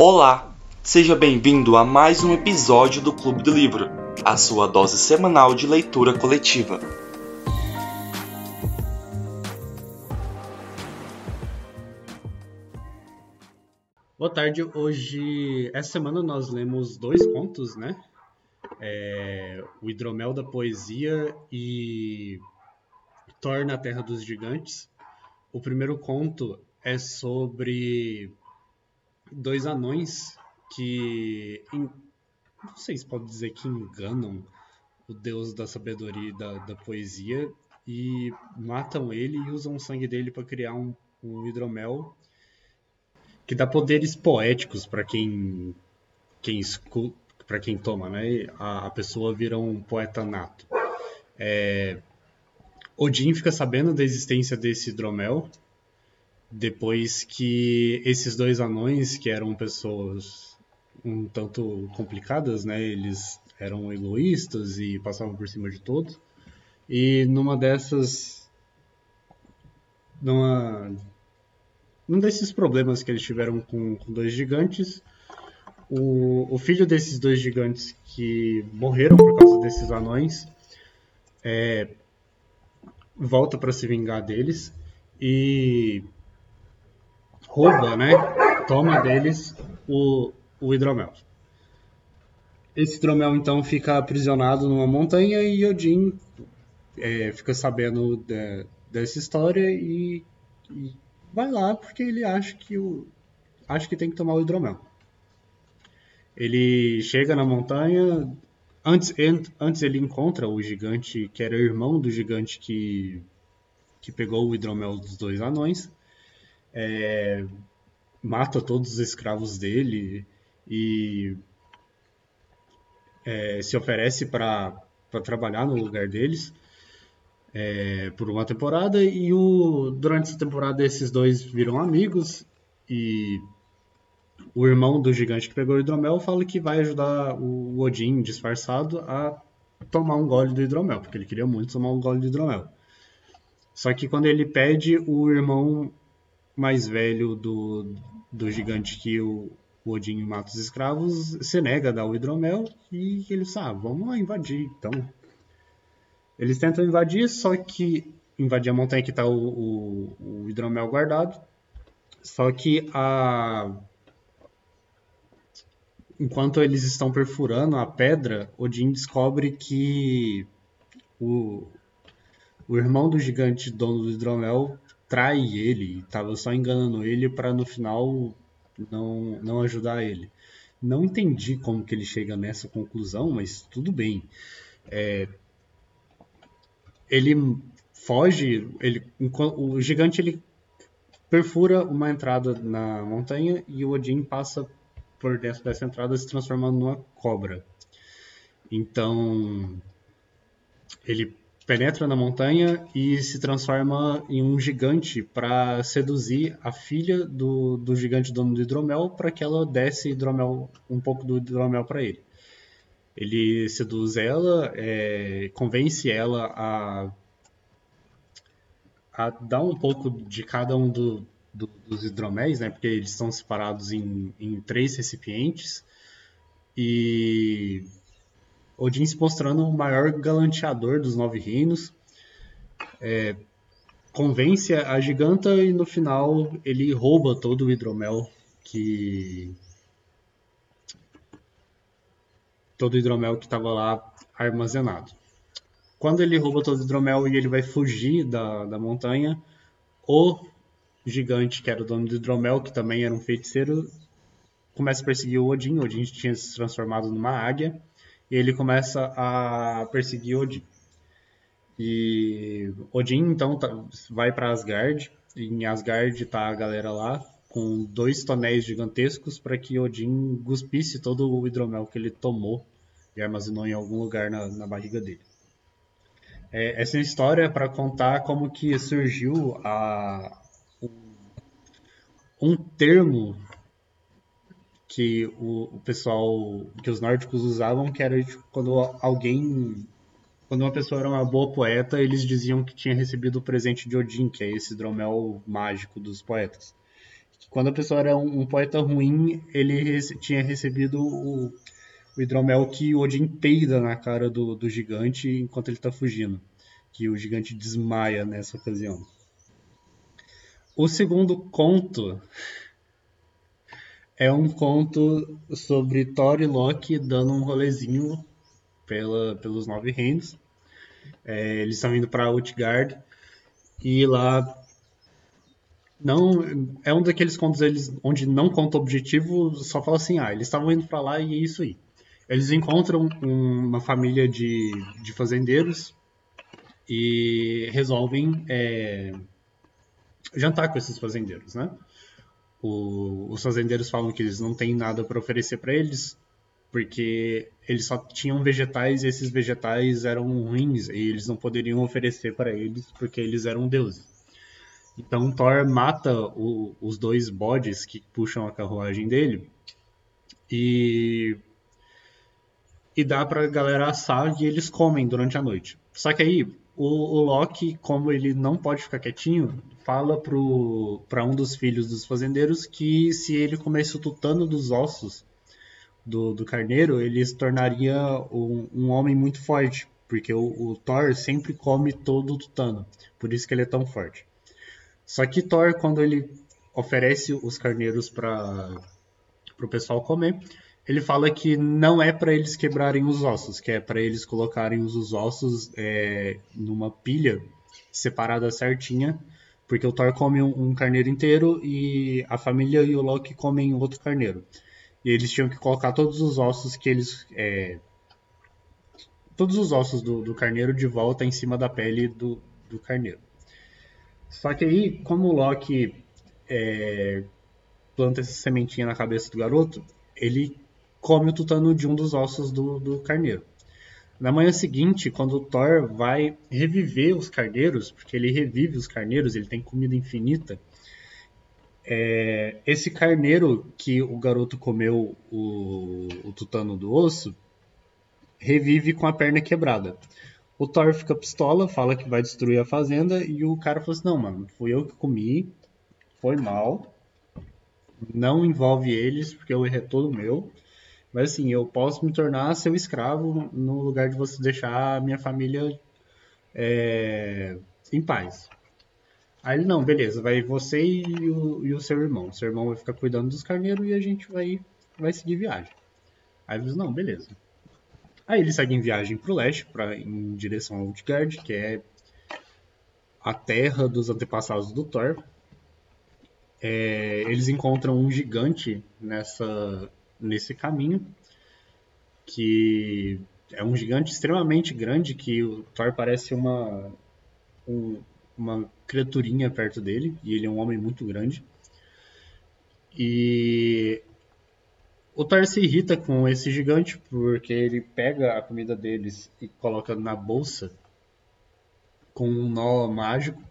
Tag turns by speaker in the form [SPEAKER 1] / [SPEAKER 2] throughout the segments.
[SPEAKER 1] Olá, seja bem-vindo a mais um episódio do Clube do Livro, a sua dose semanal de leitura coletiva.
[SPEAKER 2] Boa tarde. Hoje, essa semana nós lemos dois contos, né? É, o Hidromel da Poesia e Thor na Terra dos Gigantes. O primeiro conto é sobre dois anões que não sei se pode dizer que enganam o deus da sabedoria e da, da poesia e matam ele e usam o sangue dele para criar um, um hidromel que dá poderes poéticos para quem quem para quem toma, né? A, a, pessoa vira um poeta nato. É, Odin fica sabendo da existência desse hidromel depois que esses dois anões, que eram pessoas um tanto complicadas, né? Eles eram egoístas e passavam por cima de todos. E numa dessas numa num desses problemas que eles tiveram com, com dois gigantes, o, o, filho desses dois gigantes que morreram por causa desses anões é, volta para se vingar deles e rouba, né? Toma deles o, o hidromel. Esse hidromel então fica aprisionado numa montanha e Odin é, fica sabendo de, dessa história e, e vai lá porque ele acha que o acha que tem que tomar o hidromel. Ele chega na montanha, antes, antes ele encontra o gigante que era irmão do gigante que, que pegou o hidromel dos dois anões, é, mata todos os escravos dele e é, se oferece para trabalhar no lugar deles é, por uma temporada e o, durante essa temporada esses dois viram amigos e o irmão do gigante que pegou o hidromel fala que vai ajudar o Odin disfarçado a tomar um gole do hidromel, porque ele queria muito tomar um gole do hidromel. Só que quando ele pede, o irmão mais velho do, do gigante que o, o Odin mata os escravos se nega a dar o hidromel e eles, ah, vamos lá invadir, então. Eles tentam invadir, só que invadir a montanha que está o, o, o, hidromel guardado. Só que a... enquanto eles estão perfurando a pedra, Odin descobre que o, o irmão do gigante dono do hidromel trai ele, estava só enganando ele para no final não, não ajudar ele. Não entendi como que ele chega nessa conclusão, mas tudo bem. É, ele foge, ele, o gigante ele perfura uma entrada na montanha e o Odin passa por dentro dessa entrada se transformando numa cobra. Então ele penetra na montanha e se transforma em um gigante para seduzir a filha do, do gigante dono do hidromel para que ela desse hidromel, um pouco do hidromel para ele. Ele seduz ela, é, convence ela a, a dar um pouco de cada um do, do, dos hidroméis, né, porque eles estão separados em, em três recipientes. E Odin se mostrando o maior galanteador dos Nove Reinos. É, convence a giganta e no final ele rouba todo o hidromel que todo o hidromel que estava lá armazenado. Quando ele rouba todo o hidromel e ele vai fugir da, da montanha, o gigante, que era o dono do hidromel, que também era um feiticeiro, começa a perseguir o Odin. Odin tinha se transformado numa águia ele começa a perseguir Odin. E Odin então tá, vai para Asgard. E em Asgard tá a galera lá com dois tonéis gigantescos para que Odin guspisse todo o hidromel que ele tomou e armazenou em algum lugar na, na barriga dele. É, essa história é para contar como que surgiu a, um, um termo que o, o, pessoal, que os nórdicos usavam, que era tipo, quando alguém, quando uma pessoa era uma boa poeta, eles diziam que tinha recebido o presente de Odin, que é esse dromel mágico dos poetas. quando a pessoa era um, um poeta ruim, ele rece tinha recebido o, o hidromel que Odin peida na cara do, do gigante enquanto ele está fugindo. Que o gigante desmaia nessa ocasião. O segundo conto é um conto sobre Thor e Loki dando um rolezinho pela, pelos Nove Reinos. É, eles estão indo para Utgard e lá não é um daqueles contos eles onde não conta objetivo, só fala assim, ah, eles estavam indo para lá e é isso aí. Eles encontram um, uma família de, de fazendeiros e resolvem é, jantar com esses fazendeiros, né? O, os fazendeiros falam que eles não têm nada para oferecer para eles, porque eles só tinham vegetais e esses vegetais eram ruins e eles não poderiam oferecer para eles porque eles eram deuses. Então Thor mata o, os dois bodes que puxam a carruagem dele e e dá pra galera assar e eles comem durante a noite. Só que aí o, o Loki, como ele não pode ficar quietinho, fala para um dos filhos dos fazendeiros que se ele comesse o tutano dos ossos do, do carneiro, ele se tornaria um, um homem muito forte, porque o, o, Thor sempre come todo o tutano, por isso que ele é tão forte. Só que Thor, quando ele oferece os carneiros para o pessoal comer, ele fala que não é para eles quebrarem os ossos, que é para eles colocarem os ossos é, numa pilha separada certinha, porque o Thor come um, um, carneiro inteiro e a família e o Loki comem outro carneiro. E eles tinham que colocar todos os ossos que eles. É, todos os ossos do, do, carneiro de volta em cima da pele do, do carneiro. Só que aí, como o Loki é, planta essa sementinha na cabeça do garoto, ele come o tutano de um dos ossos do, do carneiro. Na manhã seguinte, quando o Thor vai reviver os carneiros, porque ele revive os carneiros, ele tem comida infinita, é, esse carneiro que o garoto comeu o, o tutano do osso revive com a perna quebrada. O Thor fica pistola, fala que vai destruir a fazenda e o cara fala assim: Não, mano, fui eu que comi, foi mal, não envolve eles porque o erro é todo meu. Mas assim, eu posso me tornar seu escravo no lugar de você deixar a minha família é, em paz. Aí ele, não, beleza, vai você e o, e o seu irmão. Seu irmão vai ficar cuidando dos carneiros e a gente vai, vai seguir viagem. Aí eles, não, beleza. Aí eles seguem viagem pro leste, pra, em direção a Utgard, que é a terra dos antepassados do Thor. É, eles encontram um gigante nessa, nesse caminho, que é um gigante extremamente grande, que o Thor parece uma, um, uma criaturinha perto dele, e ele é um homem muito grande. E o Thor se irrita com esse gigante porque ele pega a comida deles e coloca na bolsa com um nó mágico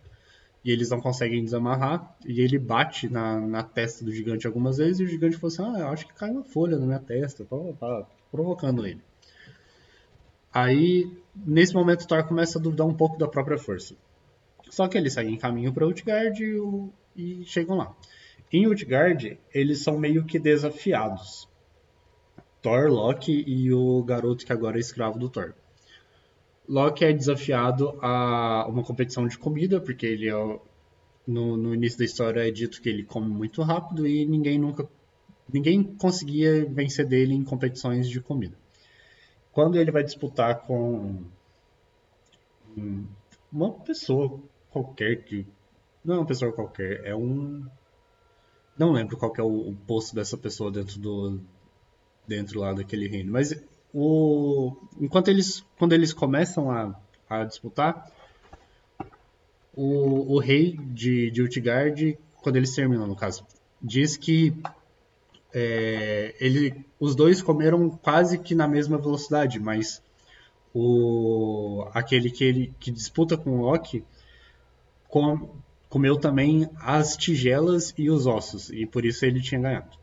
[SPEAKER 2] e eles não conseguem desamarrar e ele bate na, na testa do gigante algumas vezes e o gigante fala assim, ah, eu acho que cai uma folha na minha testa, tá, tá provocando ele. Aí, nesse momento, o Thor começa a duvidar um pouco da própria força. Só que eles seguem caminho para Utgard e, e chegam lá. Em Utgard, eles são meio que desafiados. Thor, Loki e o garoto que agora é escravo do Thor. Loki é desafiado a uma competição de comida, porque ele é, no, no, início da história é dito que ele come muito rápido e ninguém nunca ninguém conseguia vencer dele em competições de comida. Quando ele vai disputar com uma pessoa qualquer que. Não é uma pessoa qualquer, é um. Não lembro qual é o, o posto dessa pessoa dentro do. dentro lá daquele reino. Mas o. Enquanto eles. Quando eles começam a, a disputar, o, o rei de, de Utgard, quando eles terminam, no caso, diz que é, ele, os dois comeram quase que na mesma velocidade, mas o, aquele que ele que disputa com o Loki com, comeu também as tigelas e os ossos, e por isso ele tinha ganhado.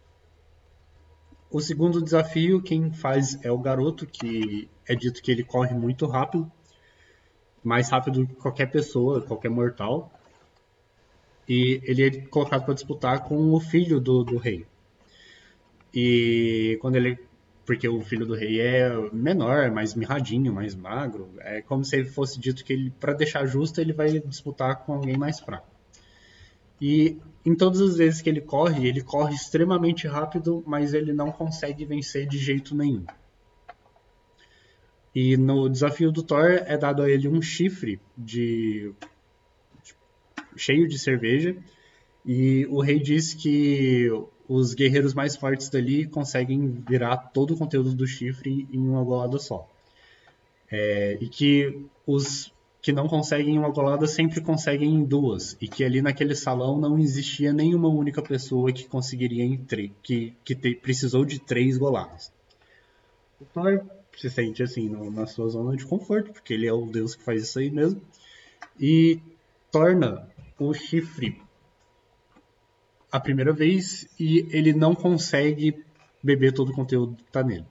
[SPEAKER 2] O segundo desafio, quem faz é o garoto, que é dito que ele corre muito rápido, mais rápido que qualquer pessoa, qualquer mortal. e ele é colocado para disputar com o filho do, do rei. E quando ele porque o filho do rei é menor, mais mirradinho, mais magro. É como se ele fosse dito que ele, para deixar justo, ele vai disputar com alguém mais fraco. E em todas as vezes que ele corre, ele corre extremamente rápido, mas ele não consegue vencer de jeito nenhum. E no desafio do Thor é dado a ele um chifre de cheio de cerveja e o rei diz que os guerreiros mais fortes dali conseguem virar todo o conteúdo do chifre em uma golada só. É, e que os que não conseguem uma golada sempre conseguem em duas. E que ali naquele salão não existia nenhuma única pessoa que conseguiria em que, que te, precisou de três goladas. O Thor se sente assim no, na sua zona de conforto, porque ele é o deus que faz isso aí mesmo. E torna o chifre a primeira vez e ele não consegue beber todo o conteúdo que tá nele.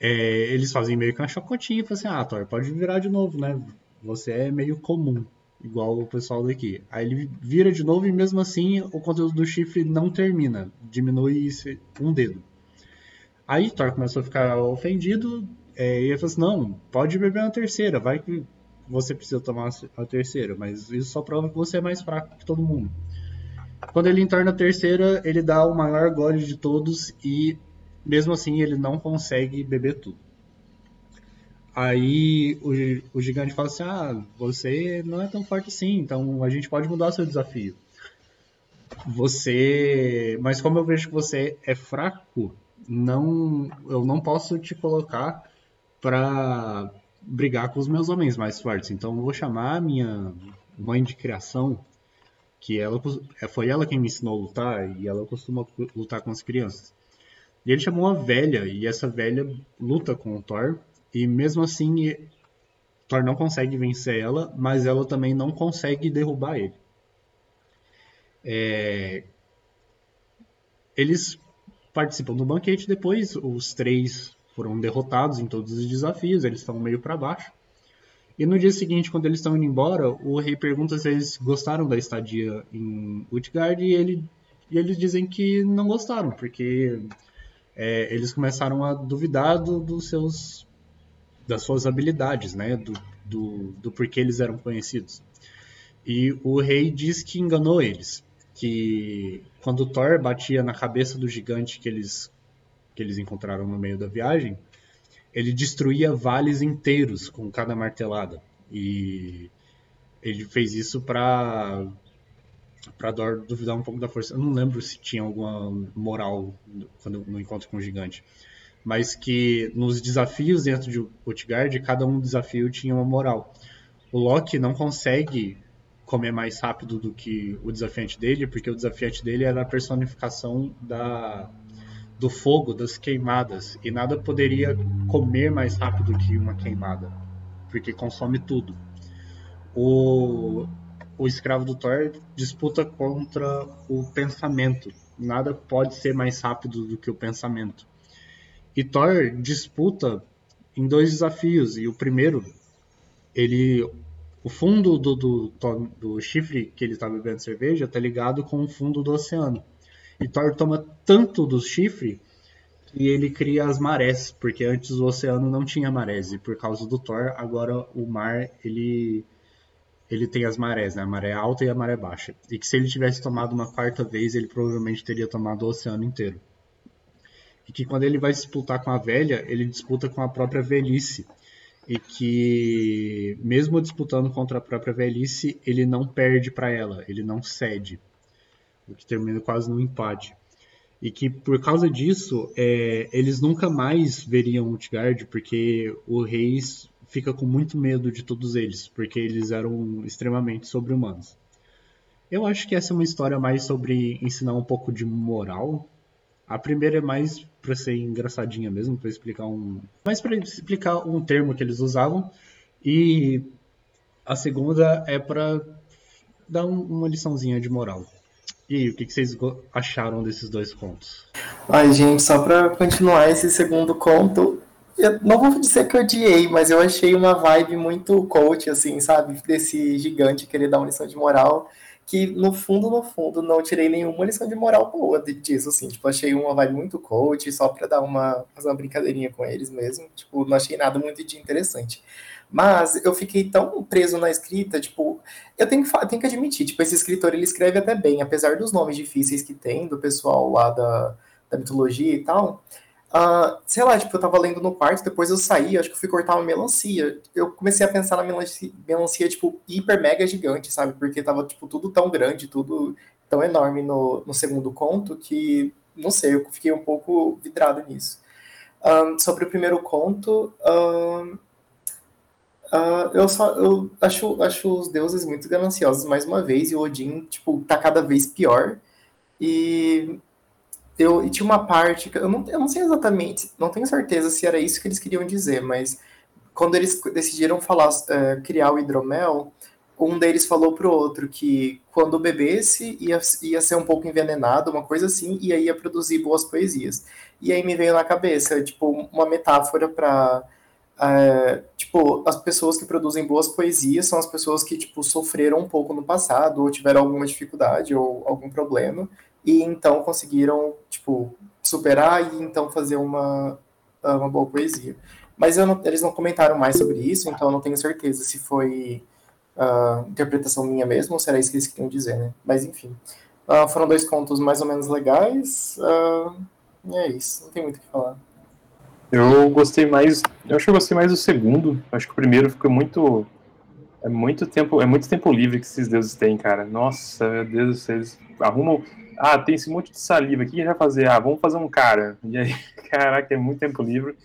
[SPEAKER 2] É, eles fazem meio que uma chocotinha e falam assim, ah, Thor, pode virar de novo, né? Você é meio comum, igual o pessoal daqui. Aí ele vira de novo e mesmo assim o conteúdo do chifre não termina, diminui um dedo. Aí Thor começou a ficar ofendido é, e ele falou assim, não, pode beber uma terceira, vai que você precisa tomar a terceira, mas isso só prova que você é mais fraco que todo mundo. Quando ele entorna a terceira, ele dá o maior gole de todos e mesmo assim ele não consegue beber tudo. Aí o, o gigante fala assim: Ah, você não é tão forte assim, então a gente pode mudar seu desafio. Você. Mas como eu vejo que você é fraco, não, eu não posso te colocar para brigar com os meus homens mais fortes. Então eu vou chamar a minha mãe de criação, que ela é, foi ela quem me ensinou a lutar e ela costuma lutar com as crianças. E ele chamou uma velha e essa velha luta com o Thor e mesmo assim Thor não consegue vencer ela, mas ela também não consegue derrubar ele. É... Eles participam do banquete depois, os três foram derrotados em todos os desafios, eles estão meio para baixo. E no dia seguinte, quando eles estão indo embora, o rei pergunta se eles gostaram da estadia em Utgard e, ele, e eles dizem que não gostaram, porque é, eles começaram a duvidar do, dos seus, das suas habilidades, né? Do, do, do porquê eles eram conhecidos. E o rei diz que enganou eles, que quando Thor batia na cabeça do gigante que eles, que eles encontraram no meio da viagem, ele destruía vales inteiros com cada martelada. E ele fez isso para para Dor duvidar um pouco da força. Eu não lembro se tinha alguma moral no encontro com o gigante, mas que nos desafios dentro de Utgard, cada um desafio tinha uma moral. O Loki não consegue comer mais rápido do que o desafiante dele, porque o desafiante dele era a personificação da do fogo, das queimadas, e nada poderia comer mais rápido que uma queimada, porque consome tudo. O, o escravo do Thor disputa contra o pensamento. Nada pode ser mais rápido do que o pensamento. E Thor disputa em dois desafios, e o primeiro, ele o fundo do, do, do chifre que ele está bebendo cerveja está ligado com o fundo do oceano. E Thor toma tanto do chifre que ele cria as marés, porque antes o oceano não tinha marés e por causa do Thor, agora o mar ele ele tem as marés, né? A maré alta e a maré baixa. E que se ele tivesse tomado uma quarta vez, ele provavelmente teria tomado o oceano inteiro. E que quando ele vai disputar com a velha, ele disputa com a própria velhice. E que mesmo disputando contra a própria velhice, ele não perde para ela, ele não cede o que termina quase no empate. E que por causa disso, é, eles nunca mais veriam Utgard, porque o rei fica com muito medo de todos eles, porque eles eram extremamente sobre-humanos. Eu acho que essa é uma história mais sobre ensinar um pouco de moral. A primeira é mais para ser engraçadinha mesmo, para explicar um, mais para explicar um termo que eles usavam, e a segunda é para dar um, uma liçãozinha de moral. E aí, o que, vocês acharam desses dois contos?
[SPEAKER 3] Ai, gente, só pra continuar esse segundo conto, eu não vou dizer que eu odiei, mas eu achei uma vibe muito coach, assim, sabe? Desse gigante querer dar uma lição de moral, que no fundo, no fundo, não tirei nenhuma lição de moral boa disso, assim. Tipo, achei uma vibe muito coach, só pra dar uma, fazer uma brincadeirinha com eles mesmo. Tipo, não achei nada muito de interessante. Mas eu fiquei tão preso na escrita, tipo, eu tenho que, tenho que admitir, tipo, esse escritor, ele escreve até bem, apesar dos nomes difíceis que tem, do pessoal lá da, da mitologia e tal, Uh, sei lá, tipo, eu tava lendo no quarto, depois eu saí, acho que eu fui cortar uma melancia. Eu comecei a pensar na melancia, melancia, tipo, hiper mega gigante, sabe? Porque tava, tipo, tudo tão grande, tudo tão enorme no, no segundo conto que, não sei, eu fiquei um pouco vidrado nisso. Um, sobre o primeiro conto, um, uh, eu só eu acho, acho os deuses muito gananciosos mais uma vez, e o Odin, tipo, tá cada vez pior. E eu, e tinha uma parte, eu não, eu não sei exatamente, não tenho certeza se era isso que eles queriam dizer, mas quando eles decidiram falar, uh, criar o hidromel, um deles falou pro outro que quando bebesse ia, ia ser um pouco envenenado, uma coisa assim, e aí ia produzir boas poesias. E aí me veio na cabeça, tipo, uma metáfora para é, tipo, as pessoas que produzem boas poesias são as pessoas que, tipo, sofreram um pouco no passado, ou tiveram alguma dificuldade, ou algum problema, e então conseguiram, tipo, superar e então fazer uma, uma boa poesia. Mas não, eles não comentaram mais sobre isso, então eu não tenho certeza se foi uh, interpretação minha mesmo ou se era isso que eles queriam dizer, né? Mas enfim. Uh, foram dois contos mais ou menos legais. Uh, e é isso, não tem muito o que falar.
[SPEAKER 4] Eu gostei mais. Eu acho que eu gostei mais do segundo. Acho que o primeiro ficou muito. É muito tempo, é muito tempo livre que esses deuses têm, cara. Nossa, meu Deus, vocês arrumam ah, tem esse monte de saliva, o que a gente vai fazer? Ah, vamos fazer um cara. E aí, caraca, é muito tempo livre.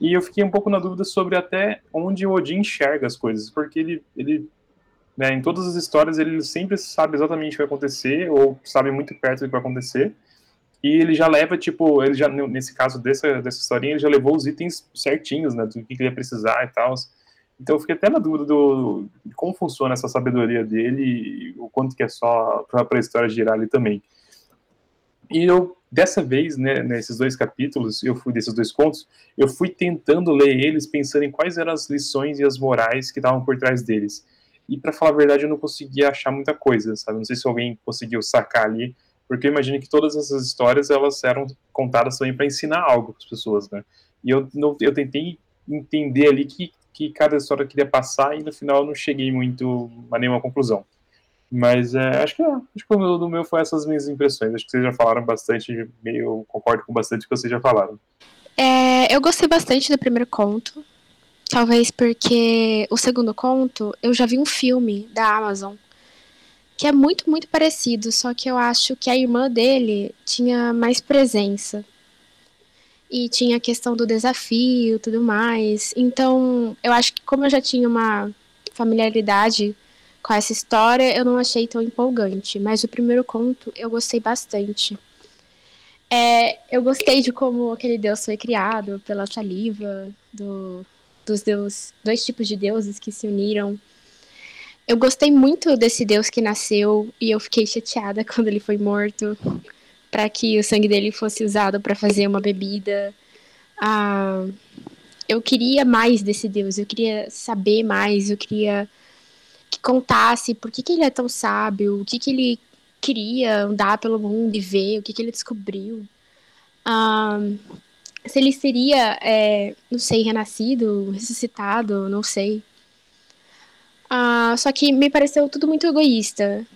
[SPEAKER 4] E eu fiquei um pouco na dúvida sobre até onde o Odin enxerga as coisas, porque ele, ele né, em todas as histórias, ele sempre sabe exatamente o que vai acontecer, ou sabe muito perto do que vai acontecer, e ele já leva, tipo, ele já, nesse caso dessa, dessa historinha, ele já levou os itens certinhos, né, do que ele ia precisar e tal. Então eu fiquei até na dúvida do, de como funciona essa sabedoria dele e o quanto que é só para a história girar ali também. E eu, dessa vez, né, nesses dois capítulos, eu fui desses dois contos, eu fui tentando ler eles pensando em quais eram as lições e as morais que estavam por trás deles. E para falar a verdade, eu não conseguia achar muita coisa, sabe? Não sei se alguém conseguiu sacar ali, porque eu imagino que todas essas histórias elas eram contadas também para ensinar algo para as pessoas, né? E eu, eu tentei entender ali que, que cada história queria passar e no final eu não cheguei muito a nenhuma conclusão. Mas é, acho que, acho que o do meu foi essas minhas impressões. Acho que vocês já falaram bastante, meio concordo com bastante que vocês já falaram.
[SPEAKER 5] É, eu gostei bastante do primeiro conto. Talvez porque o segundo conto, eu já vi um filme da Amazon que é muito, muito parecido, só que eu acho que a irmã dele tinha mais presença. E tinha a questão do desafio tudo mais. Então, eu acho que como eu já tinha uma familiaridade com essa história eu não achei tão empolgante, mas o primeiro conto eu gostei bastante. É, eu gostei de como aquele deus foi criado pela saliva do, dos deus, dois tipos de deuses que se uniram. Eu gostei muito desse deus que nasceu e eu fiquei chateada quando ele foi morto, para que o sangue dele fosse usado para fazer uma bebida. Ah, eu queria mais desse deus, eu queria saber mais, eu queria que contasse por que, que ele é tão sábio, o que, que ele queria andar pelo mundo e ver, o que, que ele descobriu. Um, se ele seria, é, não sei, renascido, ressuscitado, não sei. Uh, só que me pareceu tudo muito egoísta.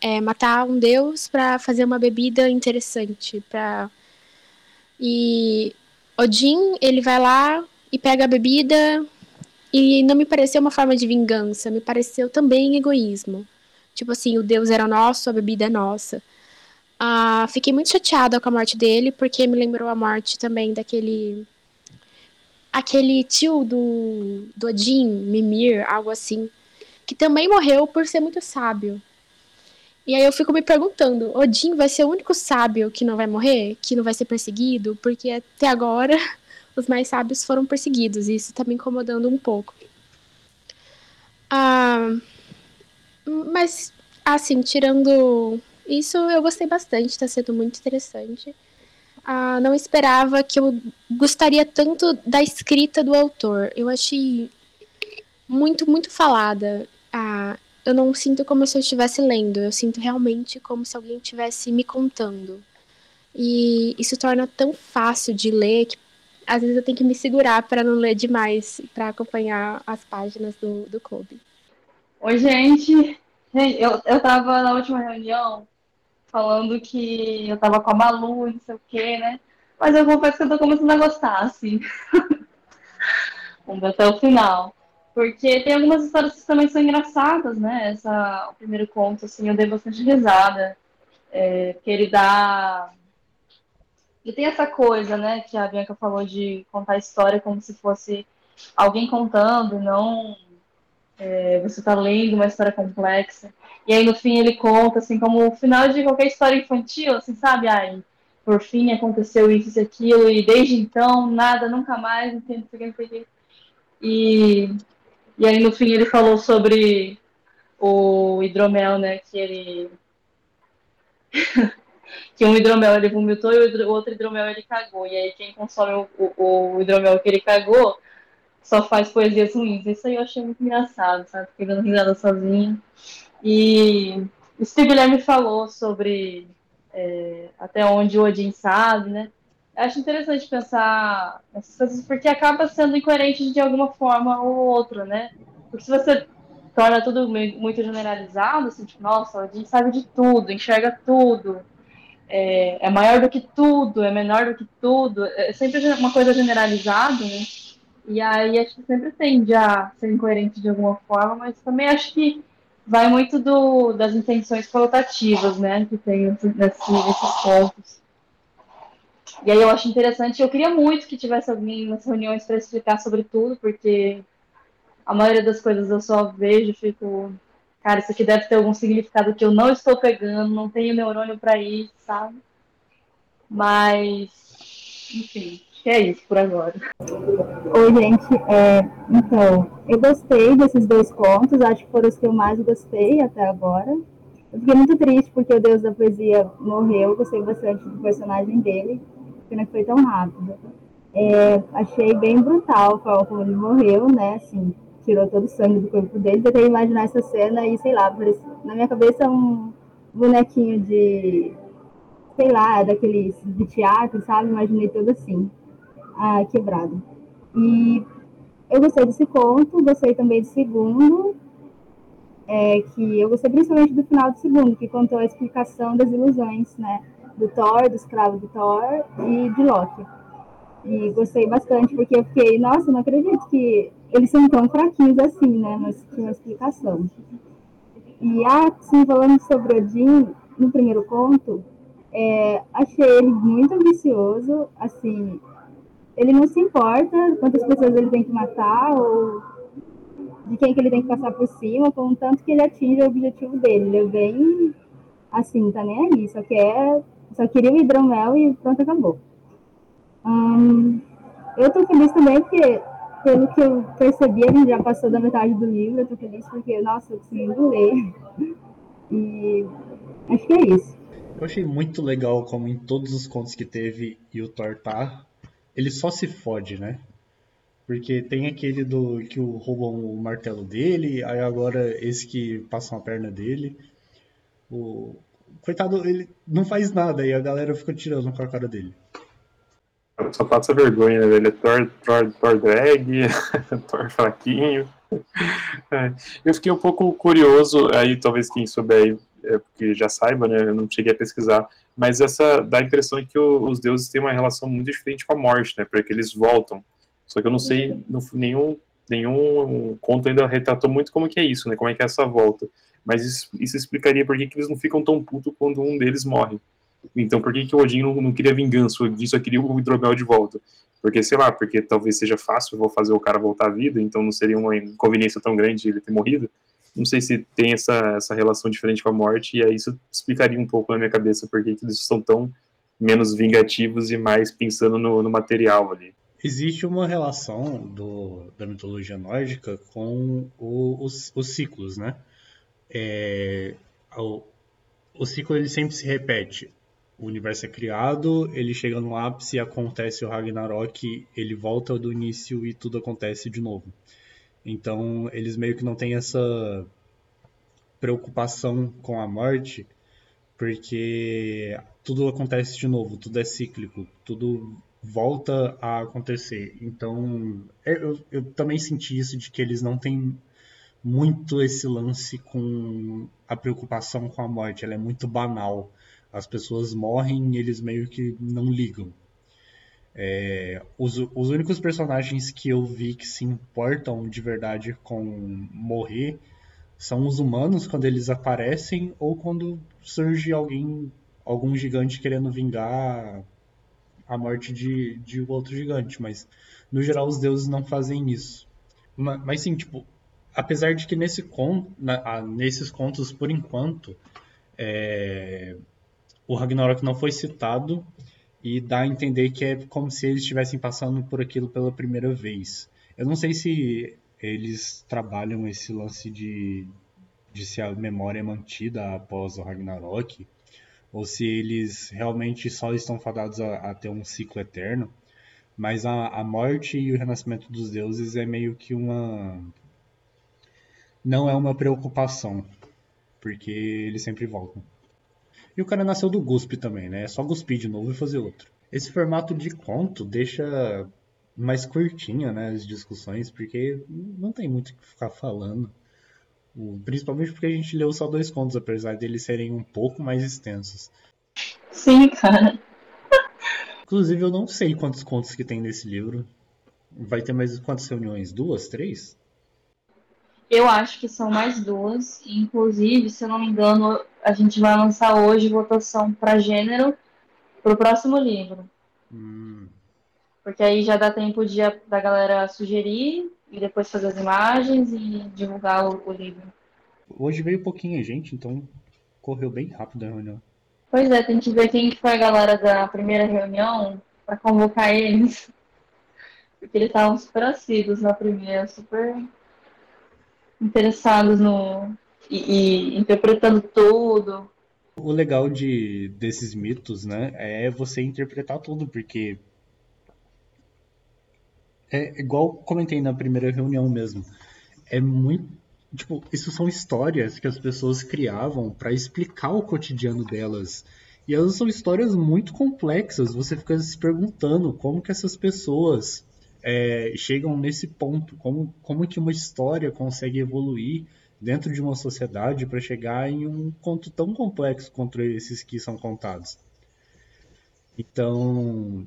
[SPEAKER 5] É, matar um deus para fazer uma bebida interessante. Pra... E Odin, ele vai lá e pega a bebida, e não me pareceu uma forma de vingança, me pareceu também egoísmo. Tipo assim, o Deus era nosso, a bebida é nossa. Ah, fiquei muito chateada com a morte dele, porque me lembrou a morte também daquele. Aquele tio do, do Odin, Mimir, algo assim, que também morreu por ser muito sábio. E aí eu fico me perguntando, Odin vai ser o único sábio que não vai morrer? Que não vai ser perseguido? Porque até agora os mais sábios foram perseguidos, e isso está me incomodando um pouco. Ah, mas, assim, tirando isso, eu gostei bastante, está sendo muito interessante. Ah, não esperava que eu gostaria tanto da escrita do autor. Eu achei muito, muito falada. Ah, eu não sinto como se eu estivesse lendo, eu sinto realmente como se alguém estivesse me contando. E isso torna tão fácil de ler que às vezes eu tenho que me segurar para não ler demais, para acompanhar as páginas do, do clube.
[SPEAKER 6] Oi, gente. Eu, eu tava na última reunião falando que eu tava com a Malu não sei o quê, né? Mas eu confesso que eu tô começando a gostar, assim. Vamos ver até o final. Porque tem algumas histórias que também são engraçadas, né? Essa, o primeiro conto, assim, eu dei bastante risada. É, que ele dá. Ele tem essa coisa, né, que a Bianca falou de contar a história como se fosse alguém contando, não é, você está lendo uma história complexa. E aí no fim ele conta, assim, como o final de qualquer história infantil, assim, sabe? Ai, por fim aconteceu isso e aquilo, e desde então nada, nunca mais, não o que, E, e aí no fim ele falou sobre o hidromel, né? Que ele. que um hidromel ele vomitou e o outro hidromel ele cagou. E aí quem consome o, o, o hidromel que ele cagou só faz poesias ruins. Isso aí eu achei muito engraçado, sabe? Fiquei dando risada sozinha. E o Steve Guilherme falou sobre é, até onde o Odin sabe, né? Acho interessante pensar essas coisas, porque acaba sendo incoerente de alguma forma ou outra, né? Porque se você torna tudo muito generalizado, assim, tipo, nossa, o Odin sabe de tudo, enxerga tudo, é, é maior do que tudo, é menor do que tudo, é sempre uma coisa generalizada, né? E aí acho que sempre tende a ser incoerente de alguma forma, mas também acho que vai muito do, das intenções conotativas, né, que tem nesse, nesses pontos. E aí eu acho interessante, eu queria muito que tivesse alguém nas reuniões para explicar sobre tudo, porque a maioria das coisas eu só vejo fico, cara, isso aqui deve ter algum significado que eu não estou pegando, não tenho neurônio para isso, sabe? Mas, enfim, é isso por agora.
[SPEAKER 7] Oi, gente. É, então, eu gostei desses dois contos, acho que foram os que eu mais gostei até agora. Eu fiquei muito triste porque o Deus da Poesia morreu, gostei bastante do personagem dele, pena que foi tão rápido. É, achei bem brutal como ele morreu, né? Assim, tirou todo o sangue do corpo dele. Tentei imaginar essa cena e, sei lá, na minha cabeça um bonequinho de, sei lá, daqueles de teatro, sabe? Imaginei tudo assim ah, quebrado. E eu gostei desse conto, gostei também do segundo, é, que eu gostei principalmente do final do segundo, que contou a explicação das ilusões, né? Do Thor, do escravo do Thor e de Loki. E gostei bastante, porque eu fiquei, nossa, não acredito que eles são tão fraquinhos assim, né? Mas tinha uma explicação. E assim, falando sobre Odin, no primeiro conto, é, achei ele muito ambicioso, assim, ele não se importa quantas pessoas ele tem que matar ou de quem que ele tem que passar por cima, contanto que ele atinja o objetivo dele. Ele é bem assim, tá nem aí, só quer, só queria o hidromel e pronto, acabou. Hum, eu tô feliz também porque, pelo que eu percebi, a gente já passou da metade do livro, eu tô feliz porque, nossa, eu consigo ler. E acho que é isso.
[SPEAKER 2] Eu achei muito legal como em todos os contos que teve e o Thor tá, ele só se fode, né? Porque tem aquele do que roubam o martelo dele, aí agora esse que passam a perna dele. O coitado, ele não faz nada e a galera fica tirando com a cara dele.
[SPEAKER 4] Só passa vergonha, né? Ele é Thor, Thor, Thor drag, Thor fraquinho. É. Eu fiquei um pouco curioso, aí talvez quem souber é, porque já saiba, né? Eu não cheguei a pesquisar mas essa dá a impressão de que o, os deuses têm uma relação muito diferente com a morte, né? Porque eles voltam. Só que eu não sei, não, nenhum, nenhum conto ainda retratou muito como que é isso, né? Como é que é essa volta. Mas isso, isso explicaria por que, que eles não ficam tão putos quando um deles morre. Então, por que, que o Odin não, não queria vingança? O Odin só queria o hidromel de volta. Porque, sei lá, porque talvez seja fácil, vou fazer o cara voltar à vida, então não seria uma inconveniência tão grande ele ter morrido. Não sei se tem essa, essa relação diferente com a morte, e aí isso explicaria um pouco na minha cabeça por que eles são tão menos vingativos e mais pensando no, no material ali.
[SPEAKER 2] Existe uma relação do, da mitologia nórdica com o, os, os, ciclos, né? É, o, o ciclo ele sempre se repete. O universo é criado, ele chega no ápice, acontece o Ragnarok, ele volta do início e tudo acontece de novo. Então, eles meio que não têm essa preocupação com a morte, porque tudo acontece de novo, tudo é cíclico, tudo volta a acontecer. Então, é, eu, eu também senti isso de que eles não têm muito esse lance com a preocupação com a morte, ela é muito banal. As pessoas morrem e eles meio que não ligam. É, os, os únicos personagens que eu vi que se importam de verdade com morrer são os humanos quando eles aparecem ou quando surge alguém, algum gigante querendo vingar a morte de, de outro gigante. Mas no geral os deuses não fazem isso. Mas, mas sim, tipo, apesar de que nesse con, na, nesses contos por enquanto é, o Ragnarok não foi citado e dá a entender que é como se eles estivessem passando por aquilo pela primeira vez. Eu não sei se eles trabalham esse lance de, de se a memória é mantida após o Ragnarok, ou se eles realmente só estão fadados a, a ter um ciclo eterno. Mas a, a morte e o renascimento dos deuses é meio que uma. Não é uma preocupação, porque eles sempre voltam. E o cara nasceu do guspe também, né? É só cuspir de novo e fazer outro. Esse formato de conto deixa mais curtinha, né, as discussões, porque não tem muito o que ficar falando. Principalmente porque a gente leu só dois contos, apesar deles serem um pouco mais extensos.
[SPEAKER 6] Sim, cara.
[SPEAKER 2] Inclusive, eu não sei quantos contos que tem nesse livro. Vai ter mais quantas reuniões? Duas? Três?
[SPEAKER 6] Eu acho que são mais duas. Inclusive, se eu não me engano, a gente vai lançar hoje votação para gênero para o próximo livro.
[SPEAKER 2] Hum.
[SPEAKER 6] Porque aí já dá tempo de, da galera sugerir e depois fazer as imagens e divulgar o, o livro.
[SPEAKER 2] Hoje veio pouquinho gente, então correu bem rápido a reunião.
[SPEAKER 6] Pois é, tem que ver quem foi a galera da primeira reunião para convocar eles. Porque eles estavam super assíduos na primeira, super interessados no. E, e, interpretando tudo.
[SPEAKER 2] O legal de, desses mitos, né, é você interpretar tudo, porque é igual comentei na primeira reunião mesmo. É muito. Tipo, isso são histórias que as pessoas criavam para explicar o cotidiano delas. E elas são histórias muito complexas. Você fica se perguntando como que essas pessoas é, chegam nesse ponto, como, como que uma história consegue evoluir dentro de uma sociedade para chegar em um conto tão complexo quanto esses que são contados. Então,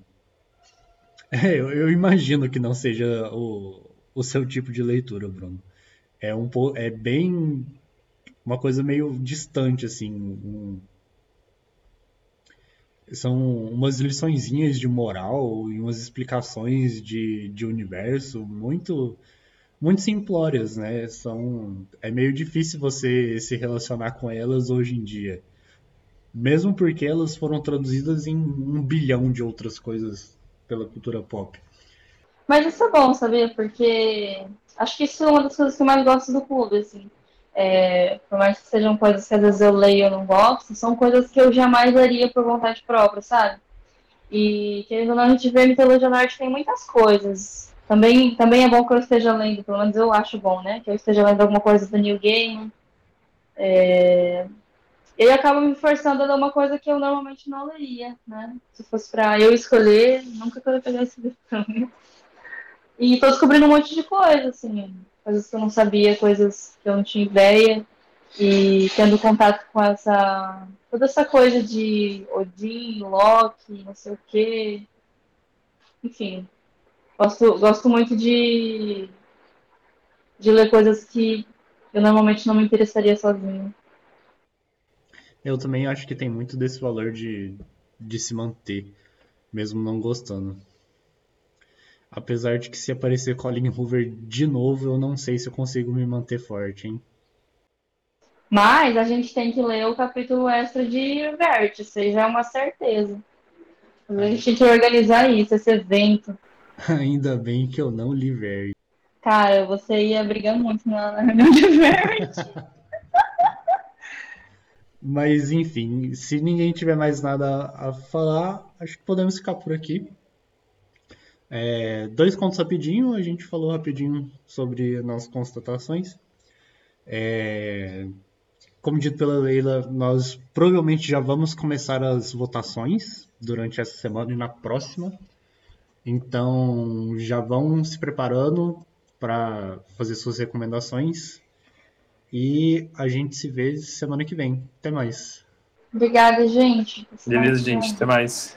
[SPEAKER 2] é, eu, eu, imagino que não seja o, o seu tipo de leitura, Bruno. É um é bem uma coisa meio distante assim. Um, são umas liçõezinhas de moral e umas explicações de, de universo muito muito simplórias, né? São é meio difícil você se relacionar com elas hoje em dia. Mesmo porque elas foram traduzidas em um bilhão de outras coisas pela cultura pop.
[SPEAKER 6] Mas isso é bom, sabia? Porque acho que isso é uma das coisas que eu mais gosto do clube, assim. É, por mais que sejam coisas que às vezes eu leio e eu não gosto, são coisas que eu jamais leria por vontade própria, sabe? E querendo ou não, a gente vê mitologia norte tem muitas coisas. Também, também é bom que eu esteja lendo, pelo menos eu acho bom, né? Que eu esteja lendo alguma coisa do New Game. É, ele acaba me forçando a ler uma coisa que eu normalmente não leria, né? Se fosse para eu escolher, nunca que eu pegar esse livro. E tô descobrindo um monte de coisa, assim, coisas que eu não sabia, coisas que eu não tinha ideia. E tendo contato com essa. toda essa coisa de Odin, Loki, não sei o quê. Enfim. Gosto, gosto muito de, de ler coisas que eu normalmente não me interessaria sozinho.
[SPEAKER 2] Eu também acho que tem muito desse valor de, de se manter, mesmo não gostando. Apesar de que se aparecer Colin Hoover de novo, eu não sei se eu consigo me manter forte, hein?
[SPEAKER 6] Mas a gente tem que ler o capítulo extra de Vértice, já é uma certeza. A gente tem que organizar isso, esse evento.
[SPEAKER 2] Ainda bem que eu não li Vértice.
[SPEAKER 6] Cara, você ia brigar muito na reunião de Vértice.
[SPEAKER 2] Mas enfim, se ninguém tiver mais nada a falar, acho que podemos ficar por aqui. É, dois contos rapidinho, a gente falou rapidinho sobre nossas constatações. É, como dito pela Leila, nós provavelmente já vamos começar as votações durante essa semana e na próxima. Então já vão se preparando para fazer suas recomendações. E a gente se vê semana que vem. Até mais.
[SPEAKER 6] Obrigada, gente.
[SPEAKER 4] Beleza, gente. Até mais.